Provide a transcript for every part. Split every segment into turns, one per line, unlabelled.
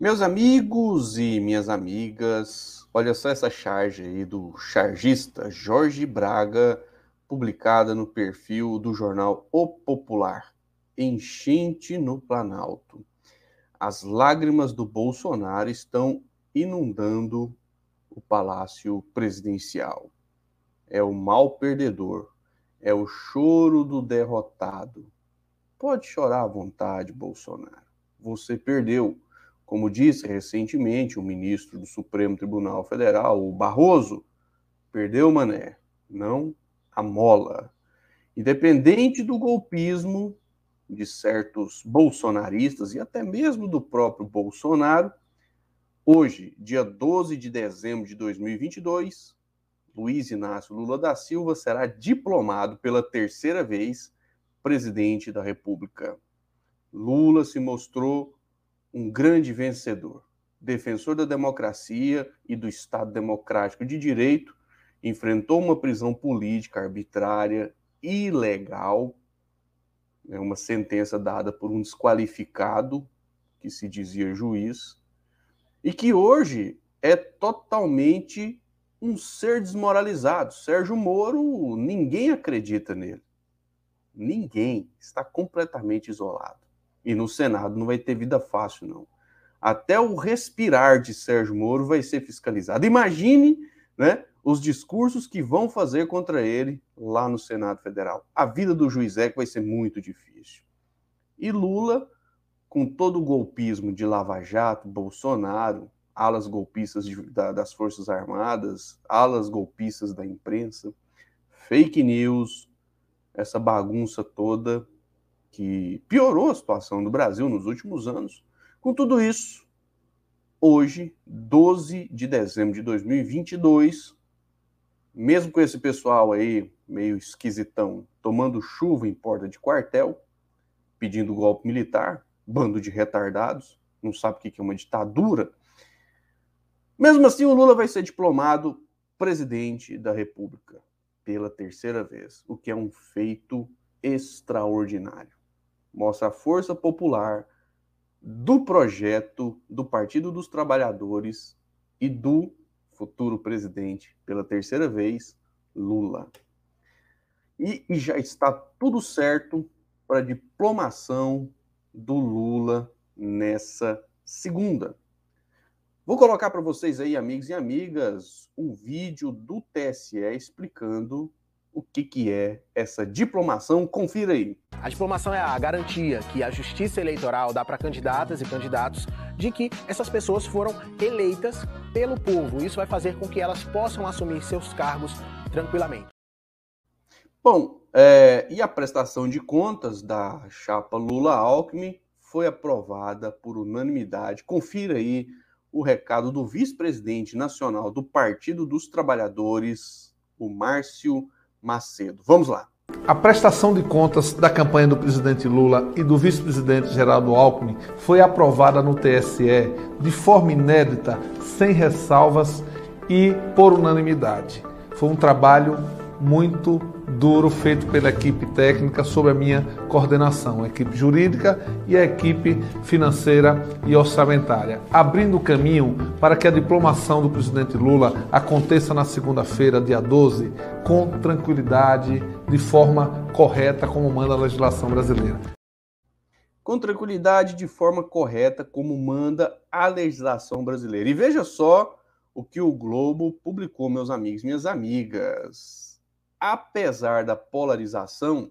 Meus amigos e minhas amigas, olha só essa charge aí do chargista Jorge Braga, publicada no perfil do jornal O Popular. Enchente no Planalto. As lágrimas do Bolsonaro estão inundando o palácio presidencial. É o mal perdedor, é o choro do derrotado. Pode chorar à vontade, Bolsonaro. Você perdeu como disse recentemente o ministro do Supremo Tribunal Federal, o Barroso, perdeu mané, não a mola. Independente do golpismo de certos bolsonaristas e até mesmo do próprio Bolsonaro, hoje, dia 12 de dezembro de 2022, Luiz Inácio Lula da Silva será diplomado pela terceira vez presidente da República. Lula se mostrou um grande vencedor, defensor da democracia e do Estado democrático de direito, enfrentou uma prisão política arbitrária, ilegal, né, uma sentença dada por um desqualificado, que se dizia juiz, e que hoje é totalmente um ser desmoralizado. Sérgio Moro, ninguém acredita nele. Ninguém está completamente isolado. E no Senado não vai ter vida fácil, não. Até o respirar de Sérgio Moro vai ser fiscalizado. Imagine né, os discursos que vão fazer contra ele lá no Senado Federal. A vida do juiz é que vai ser muito difícil. E Lula, com todo o golpismo de Lava Jato, Bolsonaro, alas golpistas de, da, das Forças Armadas, alas golpistas da imprensa, fake news, essa bagunça toda, que piorou a situação do Brasil nos últimos anos. Com tudo isso, hoje, 12 de dezembro de 2022, mesmo com esse pessoal aí meio esquisitão tomando chuva em porta de quartel, pedindo golpe militar, bando de retardados, não sabe o que é uma ditadura. Mesmo assim, o Lula vai ser diplomado presidente da República pela terceira vez, o que é um feito extraordinário mostra a força popular do projeto do Partido dos Trabalhadores e do futuro presidente, pela terceira vez, Lula. E, e já está tudo certo para a diplomação do Lula nessa segunda. Vou colocar para vocês aí, amigos e amigas, um vídeo do TSE explicando o que, que é essa diplomação. Confira aí.
A diplomação é a garantia que a justiça eleitoral dá para candidatas e candidatos de que essas pessoas foram eleitas pelo povo. Isso vai fazer com que elas possam assumir seus cargos tranquilamente.
Bom, é, e a prestação de contas da chapa Lula-Alckmin foi aprovada por unanimidade. Confira aí o recado do vice-presidente nacional do Partido dos Trabalhadores, o Márcio Macedo. Vamos lá.
A prestação de contas da campanha do presidente Lula e do vice-presidente Geraldo Alckmin foi aprovada no TSE de forma inédita, sem ressalvas e por unanimidade. Foi um trabalho muito duro feito pela equipe técnica sob a minha coordenação, a equipe jurídica e a equipe financeira e orçamentária, abrindo caminho para que a diplomação do presidente Lula aconteça na segunda-feira, dia 12, com tranquilidade, de forma correta, como manda a legislação brasileira.
Com tranquilidade, de forma correta, como manda a legislação brasileira. E veja só o que o Globo publicou, meus amigos, minhas amigas apesar da polarização,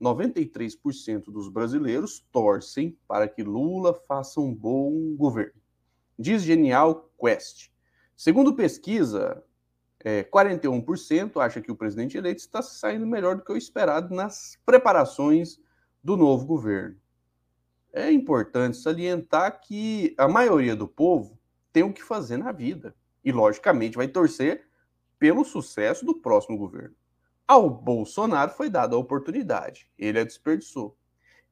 93% dos brasileiros torcem para que Lula faça um bom governo. Diz Genial Quest. Segundo pesquisa, é, 41% acha que o presidente eleito está saindo melhor do que o esperado nas preparações do novo governo. É importante salientar que a maioria do povo tem o que fazer na vida e, logicamente, vai torcer pelo sucesso do próximo governo. Ao Bolsonaro foi dada a oportunidade, ele a desperdiçou.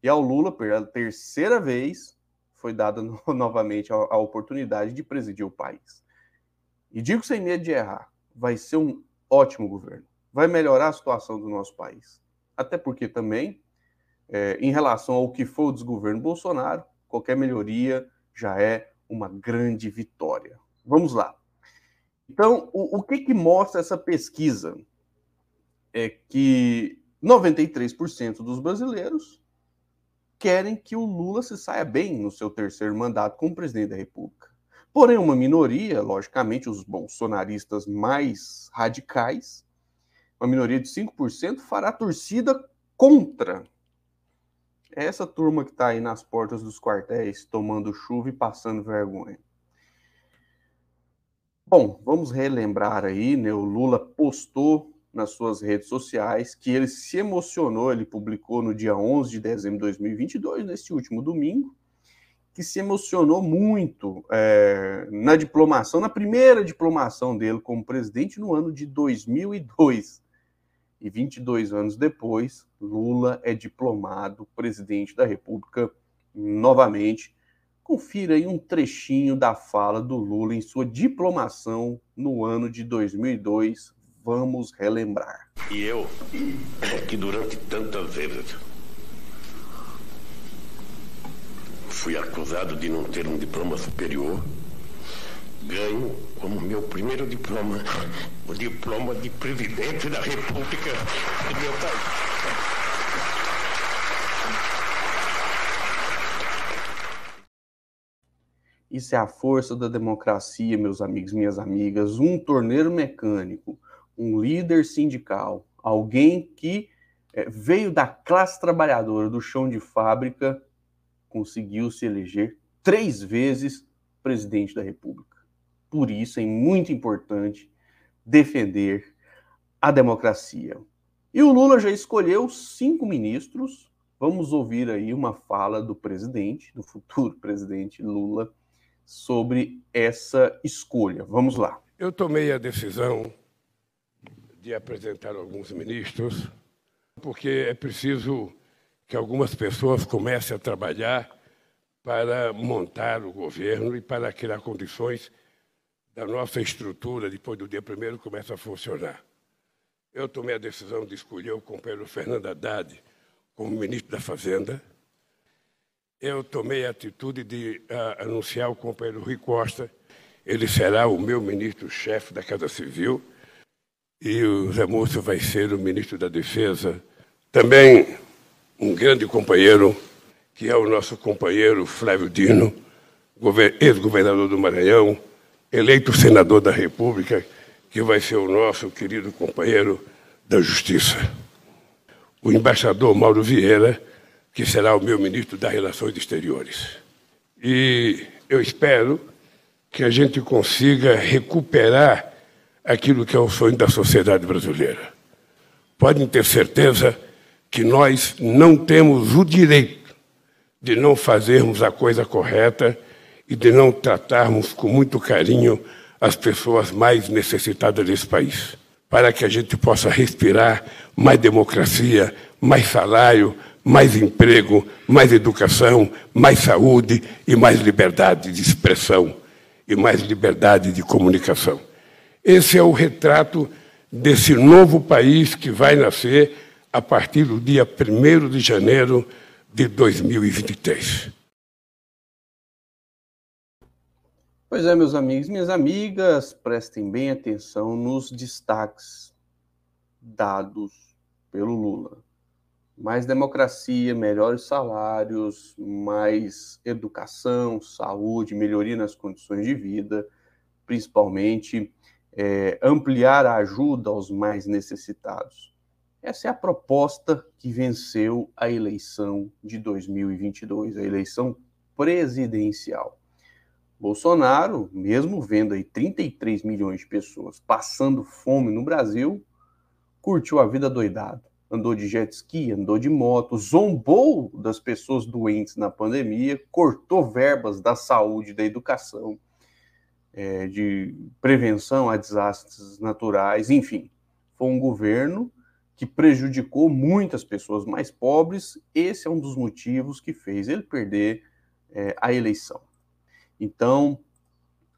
E ao Lula, pela terceira vez, foi dada no, novamente a, a oportunidade de presidir o país. E digo sem medo de errar, vai ser um ótimo governo. Vai melhorar a situação do nosso país. Até porque também, é, em relação ao que foi o desgoverno Bolsonaro, qualquer melhoria já é uma grande vitória. Vamos lá. Então, o, o que, que mostra essa pesquisa? É que 93% dos brasileiros querem que o Lula se saia bem no seu terceiro mandato como presidente da República. Porém, uma minoria, logicamente, os bolsonaristas mais radicais, uma minoria de 5%, fará torcida contra essa turma que está aí nas portas dos quartéis tomando chuva e passando vergonha. Bom, vamos relembrar aí, né? O Lula postou nas suas redes sociais que ele se emocionou, ele publicou no dia 11 de dezembro de 2022, nesse último domingo, que se emocionou muito é, na diplomação, na primeira diplomação dele como presidente no ano de 2002. E 22 anos depois, Lula é diplomado presidente da República novamente. Confira aí um trechinho da fala do Lula em sua diplomação no ano de 2002. Vamos relembrar.
E eu, que durante tantas vezes fui acusado de não ter um diploma superior, ganho como meu primeiro diploma o diploma de presidente da República do meu país.
Isso é a força da democracia, meus amigos, minhas amigas. Um torneiro mecânico, um líder sindical, alguém que é, veio da classe trabalhadora, do chão de fábrica, conseguiu se eleger três vezes presidente da República. Por isso é muito importante defender a democracia. E o Lula já escolheu cinco ministros. Vamos ouvir aí uma fala do presidente, do futuro presidente Lula, sobre essa escolha. Vamos lá.
Eu tomei a decisão de apresentar alguns ministros, porque é preciso que algumas pessoas comecem a trabalhar para montar o governo e para criar condições da nossa estrutura, depois do dia primeiro, começa a funcionar. Eu tomei a decisão de escolher o companheiro Fernando Haddad como ministro da Fazenda. Eu tomei a atitude de uh, anunciar o companheiro Rui Costa. Ele será o meu ministro-chefe da Casa Civil. E o Zé Múcio vai ser o ministro da Defesa. Também um grande companheiro, que é o nosso companheiro Flávio Dino, ex-governador do Maranhão, eleito senador da República, que vai ser o nosso querido companheiro da Justiça. O embaixador Mauro Vieira, que será o meu ministro das Relações Exteriores. E eu espero que a gente consiga recuperar aquilo que é o sonho da sociedade brasileira. Podem ter certeza que nós não temos o direito de não fazermos a coisa correta e de não tratarmos com muito carinho as pessoas mais necessitadas desse país, para que a gente possa respirar mais democracia, mais salário, mais emprego, mais educação, mais saúde e mais liberdade de expressão e mais liberdade de comunicação. Esse é o retrato desse novo país que vai nascer a partir do dia 1 de janeiro de 2023.
Pois é, meus amigos, minhas amigas, prestem bem atenção nos destaques dados pelo Lula. Mais democracia, melhores salários, mais educação, saúde, melhoria nas condições de vida, principalmente é, ampliar a ajuda aos mais necessitados. Essa é a proposta que venceu a eleição de 2022, a eleição presidencial. Bolsonaro, mesmo vendo aí 33 milhões de pessoas passando fome no Brasil, curtiu a vida doidado. Andou de jet ski, andou de moto, zombou das pessoas doentes na pandemia, cortou verbas da saúde, da educação, é, de prevenção a desastres naturais, enfim. Foi um governo que prejudicou muitas pessoas mais pobres. Esse é um dos motivos que fez ele perder é, a eleição. Então,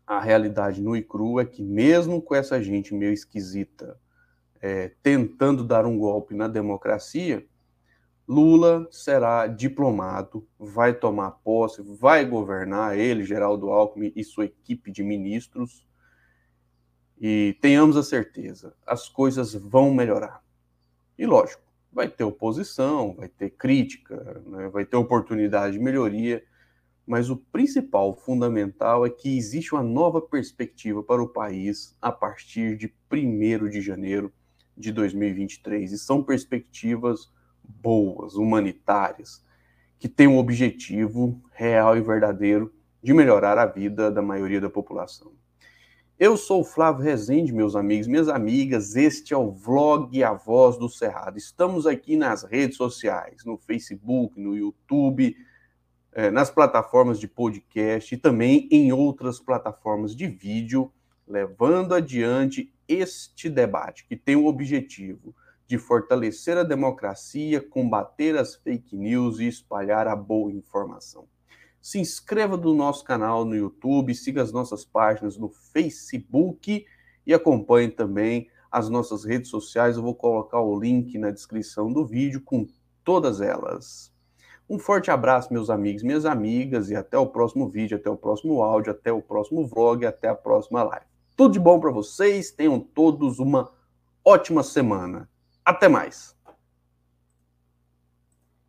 a realidade no e cru é que, mesmo com essa gente meio esquisita é, tentando dar um golpe na democracia, Lula será diplomado, vai tomar posse, vai governar ele, Geraldo Alckmin e sua equipe de ministros. E tenhamos a certeza, as coisas vão melhorar. E lógico, vai ter oposição, vai ter crítica, né, vai ter oportunidade de melhoria, mas o principal, fundamental, é que existe uma nova perspectiva para o país a partir de 1 de janeiro de 2023. E são perspectivas boas, humanitárias, que têm um objetivo real e verdadeiro de melhorar a vida da maioria da população. Eu sou o Flávio Rezende, meus amigos, minhas amigas. Este é o vlog A Voz do Cerrado. Estamos aqui nas redes sociais, no Facebook, no YouTube, eh, nas plataformas de podcast e também em outras plataformas de vídeo, levando adiante este debate que tem o objetivo de fortalecer a democracia, combater as fake news e espalhar a boa informação. Se inscreva no nosso canal no YouTube, siga as nossas páginas no Facebook e acompanhe também as nossas redes sociais. Eu vou colocar o link na descrição do vídeo com todas elas. Um forte abraço, meus amigos, minhas amigas, e até o próximo vídeo, até o próximo áudio, até o próximo vlog, até a próxima live. Tudo de bom para vocês, tenham todos uma ótima semana. Até mais!